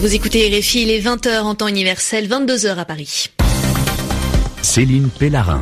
Vous écoutez RFI, il est 20h en temps universel, 22h à Paris. Céline Pellarin.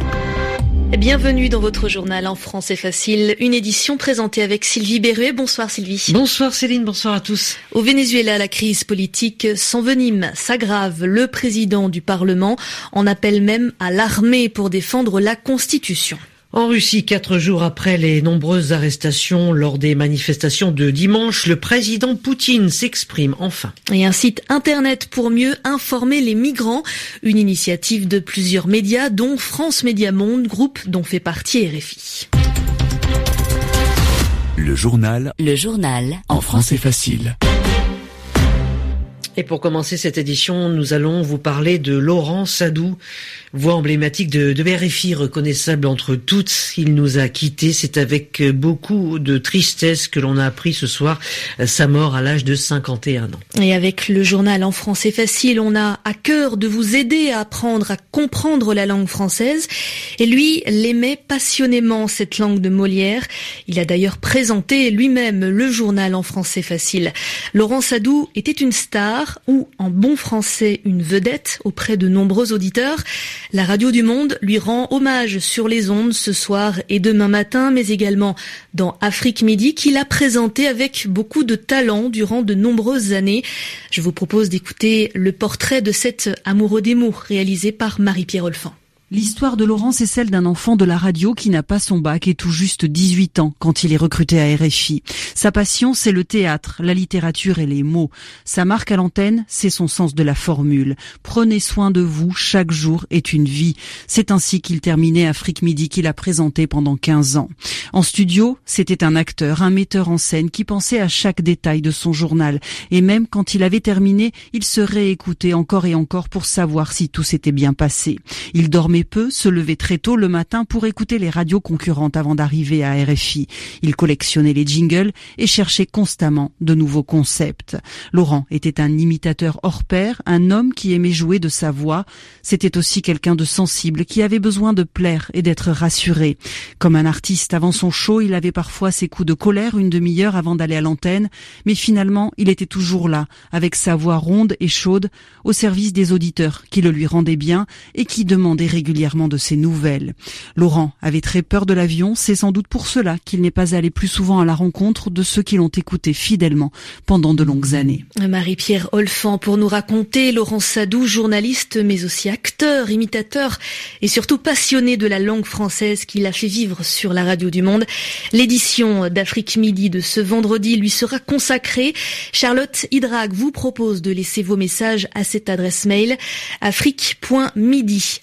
Bienvenue dans votre journal En France est facile, une édition présentée avec Sylvie Berruet. Bonsoir Sylvie. Bonsoir Céline, bonsoir à tous. Au Venezuela, la crise politique s'envenime, s'aggrave. Le président du Parlement en appelle même à l'armée pour défendre la Constitution. En Russie, quatre jours après les nombreuses arrestations lors des manifestations de dimanche, le président Poutine s'exprime enfin. Et un site internet pour mieux informer les migrants, une initiative de plusieurs médias, dont France Média Monde, groupe dont fait partie RFI. Le journal. Le journal. En français facile. Et pour commencer cette édition, nous allons vous parler de Laurent Sadou, voix emblématique de, de reconnaissable entre toutes. Il nous a quittés. C'est avec beaucoup de tristesse que l'on a appris ce soir sa mort à l'âge de 51 ans. Et avec le journal En français facile, on a à cœur de vous aider à apprendre à comprendre la langue française. Et lui l'aimait passionnément, cette langue de Molière. Il a d'ailleurs présenté lui-même le journal En français facile. Laurent Sadou était une star ou en bon français une vedette auprès de nombreux auditeurs. La Radio du Monde lui rend hommage sur les ondes ce soir et demain matin, mais également dans Afrique Midi qu'il a présenté avec beaucoup de talent durant de nombreuses années. Je vous propose d'écouter le portrait de cet amoureux des mots réalisé par Marie-Pierre Olfan. L'histoire de Laurence est celle d'un enfant de la radio qui n'a pas son bac et tout juste 18 ans quand il est recruté à RFI. Sa passion, c'est le théâtre, la littérature et les mots. Sa marque à l'antenne, c'est son sens de la formule. Prenez soin de vous, chaque jour est une vie. C'est ainsi qu'il terminait Afrique Midi qu'il a présenté pendant 15 ans. En studio, c'était un acteur, un metteur en scène qui pensait à chaque détail de son journal. Et même quand il avait terminé, il se réécoutait encore et encore pour savoir si tout s'était bien passé. Il dormait se levait très tôt le matin pour écouter les radios concurrentes avant d'arriver à RFI. Il collectionnait les jingles et cherchait constamment de nouveaux concepts. Laurent était un imitateur hors pair, un homme qui aimait jouer de sa voix. C'était aussi quelqu'un de sensible qui avait besoin de plaire et d'être rassuré. Comme un artiste avant son show, il avait parfois ses coups de colère une demi-heure avant d'aller à l'antenne, mais finalement, il était toujours là, avec sa voix ronde et chaude, au service des auditeurs qui le lui rendaient bien et qui demandaient régulièrement régulièrement de ses nouvelles. Laurent avait très peur de l'avion, c'est sans doute pour cela qu'il n'est pas allé plus souvent à la rencontre de ceux qui l'ont écouté fidèlement pendant de longues années. Marie-Pierre Olfan pour nous raconter Laurent Sadou, journaliste mais aussi acteur, imitateur et surtout passionné de la langue française qu'il a fait vivre sur la radio du monde. L'édition d'Afrique Midi de ce vendredi lui sera consacrée. Charlotte Hydrac vous propose de laisser vos messages à cette adresse mail afrique.midi@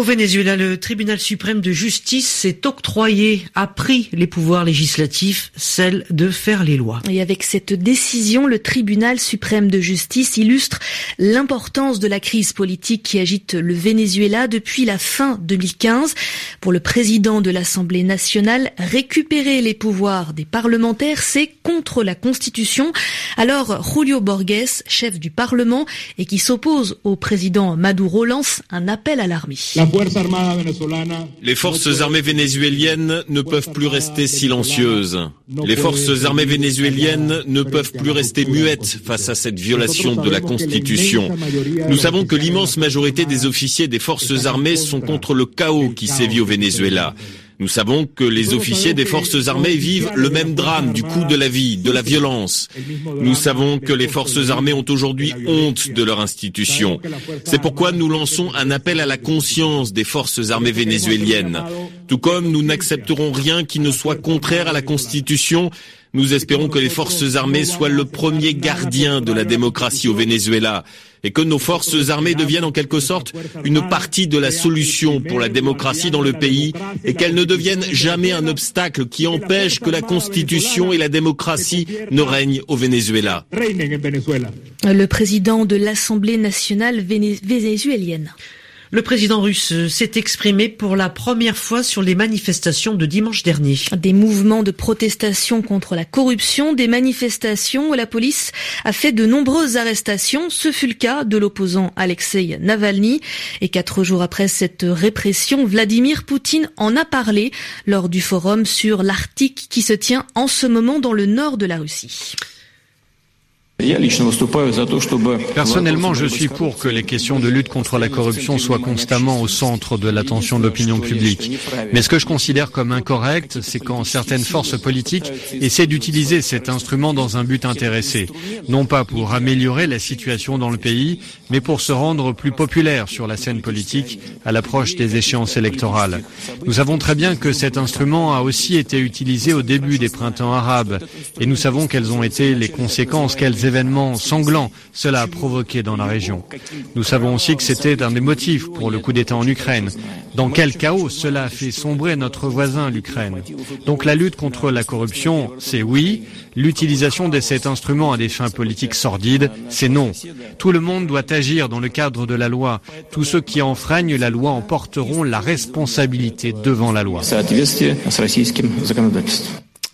Au Venezuela, le tribunal suprême de justice s'est octroyé, a pris les pouvoirs législatifs, celle de faire les lois. Et avec cette décision, le tribunal suprême de justice illustre l'importance de la crise politique qui agite le Venezuela depuis la fin 2015. Pour le président de l'Assemblée nationale, récupérer les pouvoirs des parlementaires, c'est contre la Constitution. Alors, Julio Borges, chef du Parlement et qui s'oppose au président Maduro, lance un appel à l'armée. Les forces armées vénézuéliennes ne peuvent plus rester silencieuses. Les forces armées vénézuéliennes ne peuvent plus rester muettes face à cette violation de la Constitution. Nous savons que l'immense majorité des officiers des forces armées sont contre le chaos qui sévit au Venezuela. Nous savons que les officiers des forces armées vivent le même drame du coût de la vie, de la violence. Nous savons que les forces armées ont aujourd'hui honte de leur institution. C'est pourquoi nous lançons un appel à la conscience des forces armées vénézuéliennes. Tout comme nous n'accepterons rien qui ne soit contraire à la Constitution, nous espérons que les forces armées soient le premier gardien de la démocratie au Venezuela et que nos forces armées deviennent en quelque sorte une partie de la solution pour la démocratie dans le pays et qu'elles ne deviennent jamais un obstacle qui empêche que la Constitution et la démocratie ne règnent au Venezuela. Le président de l'Assemblée nationale vénézuélienne. Le président russe s'est exprimé pour la première fois sur les manifestations de dimanche dernier. Des mouvements de protestation contre la corruption, des manifestations où la police a fait de nombreuses arrestations. Ce fut le cas de l'opposant Alexei Navalny. Et quatre jours après cette répression, Vladimir Poutine en a parlé lors du forum sur l'Arctique qui se tient en ce moment dans le nord de la Russie. Personnellement, je suis pour que les questions de lutte contre la corruption soient constamment au centre de l'attention de l'opinion publique. Mais ce que je considère comme incorrect, c'est quand certaines forces politiques essaient d'utiliser cet instrument dans un but intéressé, non pas pour améliorer la situation dans le pays, mais pour se rendre plus populaire sur la scène politique à l'approche des échéances électorales. Nous savons très bien que cet instrument a aussi été utilisé au début des printemps arabes, et nous savons quelles ont été les conséquences, quelles événements sanglants cela a provoqué dans la région. Nous savons aussi que c'était un des motifs pour le coup d'État en Ukraine. Dans quel chaos cela a fait sombrer notre voisin, l'Ukraine. Donc la lutte contre la corruption, c'est oui. L'utilisation de cet instrument à des fins politiques sordides, c'est non. Tout le monde doit agir dans le cadre de la loi. Tous ceux qui enfreignent la loi en porteront la responsabilité devant la loi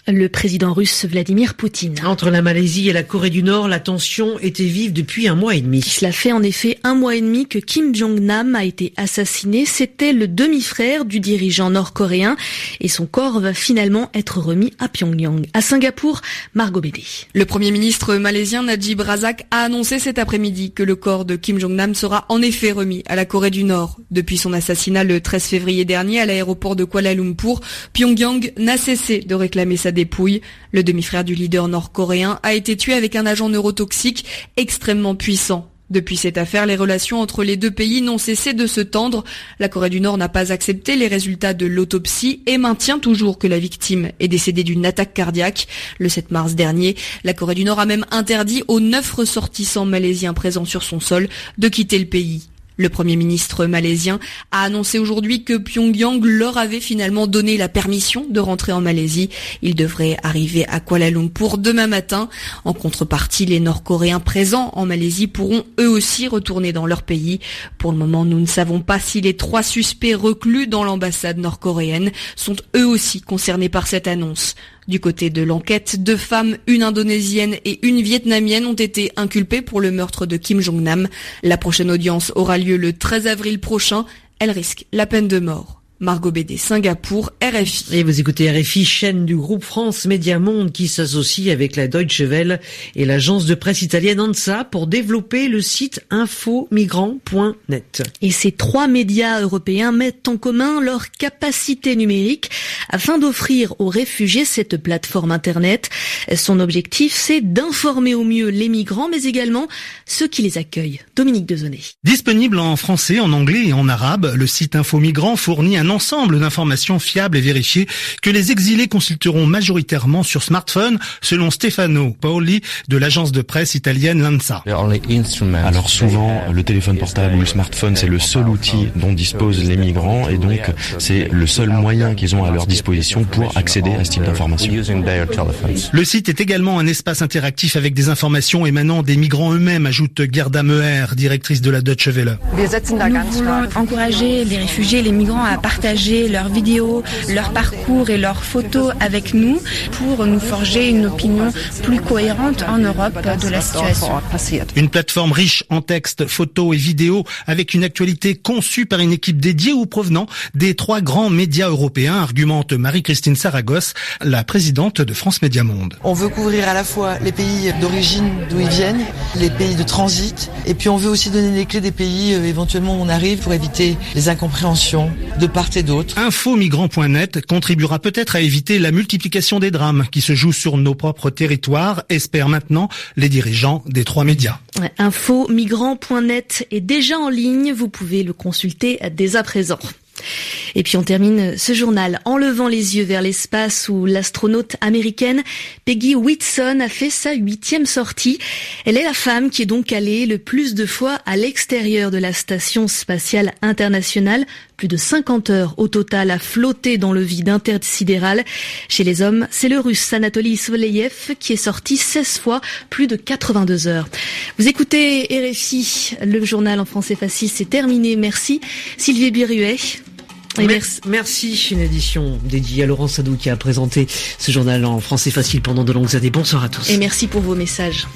le président russe Vladimir Poutine. Entre la Malaisie et la Corée du Nord, la tension était vive depuis un mois et demi. Cela fait en effet un mois et demi que Kim Jong-nam a été assassiné. C'était le demi-frère du dirigeant nord-coréen et son corps va finalement être remis à Pyongyang. À Singapour, Margot Bédé. Le premier ministre malaisien Najib Razak a annoncé cet après-midi que le corps de Kim Jong-nam sera en effet remis à la Corée du Nord. Depuis son assassinat le 13 février dernier à l'aéroport de Kuala Lumpur, Pyongyang n'a cessé de réclamer sa dépouille. Le demi-frère du leader nord-coréen a été tué avec un agent neurotoxique extrêmement puissant. Depuis cette affaire, les relations entre les deux pays n'ont cessé de se tendre. La Corée du Nord n'a pas accepté les résultats de l'autopsie et maintient toujours que la victime est décédée d'une attaque cardiaque. Le 7 mars dernier, la Corée du Nord a même interdit aux neuf ressortissants malaisiens présents sur son sol de quitter le pays. Le Premier ministre malaisien a annoncé aujourd'hui que Pyongyang leur avait finalement donné la permission de rentrer en Malaisie. Ils devraient arriver à Kuala Lumpur demain matin. En contrepartie, les Nord-Coréens présents en Malaisie pourront eux aussi retourner dans leur pays. Pour le moment, nous ne savons pas si les trois suspects reclus dans l'ambassade nord-coréenne sont eux aussi concernés par cette annonce. Du côté de l'enquête, deux femmes, une indonésienne et une vietnamienne ont été inculpées pour le meurtre de Kim Jong-nam. La prochaine audience aura lieu le 13 avril prochain. Elle risque la peine de mort. Margot BD, Singapour, RFI. Et vous écoutez RFI, chaîne du groupe France Média Monde qui s'associe avec la Deutsche Welle et l'agence de presse italienne ANSA pour développer le site infomigrant.net. Et ces trois médias européens mettent en commun leur capacité numérique afin d'offrir aux réfugiés cette plateforme Internet. Son objectif, c'est d'informer au mieux les migrants, mais également ceux qui les accueillent. Dominique Dezonnet. Disponible en français, en anglais et en arabe, le site Infomigrant fournit un un ensemble d'informations fiables et vérifiées que les exilés consulteront majoritairement sur smartphone, selon Stefano Paoli de l'agence de presse italienne Lanza. Alors souvent, le téléphone portable ou le smartphone, c'est le seul outil dont disposent les migrants et donc c'est le seul moyen qu'ils ont à leur disposition pour accéder à ce type d'informations. Le site est également un espace interactif avec des informations émanant des migrants eux-mêmes, ajoute Gerda Meher, directrice de la Deutsche Welle. Nous voulons encourager les réfugiés et les migrants à partir partager leurs vidéos, leurs parcours et leurs photos avec nous pour nous forger une opinion plus cohérente en Europe de la situation. Une plateforme riche en textes, photos et vidéos avec une actualité conçue par une équipe dédiée ou provenant des trois grands médias européens, argumente Marie-Christine Saragosse, la présidente de France Média Monde. On veut couvrir à la fois les pays d'origine d'où ils viennent, les pays de transit, et puis on veut aussi donner les clés des pays euh, éventuellement où on arrive pour éviter les incompréhensions de part et d'autre. Infomigrant.net contribuera peut-être à éviter la multiplication des drames qui se jouent sur nos propres territoires, espèrent maintenant les dirigeants des trois médias. Infomigrant.net est déjà en ligne, vous pouvez le consulter dès à présent. Et puis on termine ce journal en levant les yeux vers l'espace où l'astronaute américaine Peggy Whitson a fait sa huitième sortie. Elle est la femme qui est donc allée le plus de fois à l'extérieur de la station spatiale internationale, plus de 50 heures au total à flotter dans le vide intersidéral. Chez les hommes, c'est le russe Anatoly Soleyev qui est sorti 16 fois, plus de 82 heures. Vous écoutez RFI, le journal en français facile, c'est terminé. Merci Sylvie Biruet. Merci. merci. Une édition dédiée à Laurent Sadou qui a présenté ce journal en français facile pendant de longues années. Bonsoir à tous. Et merci pour vos messages.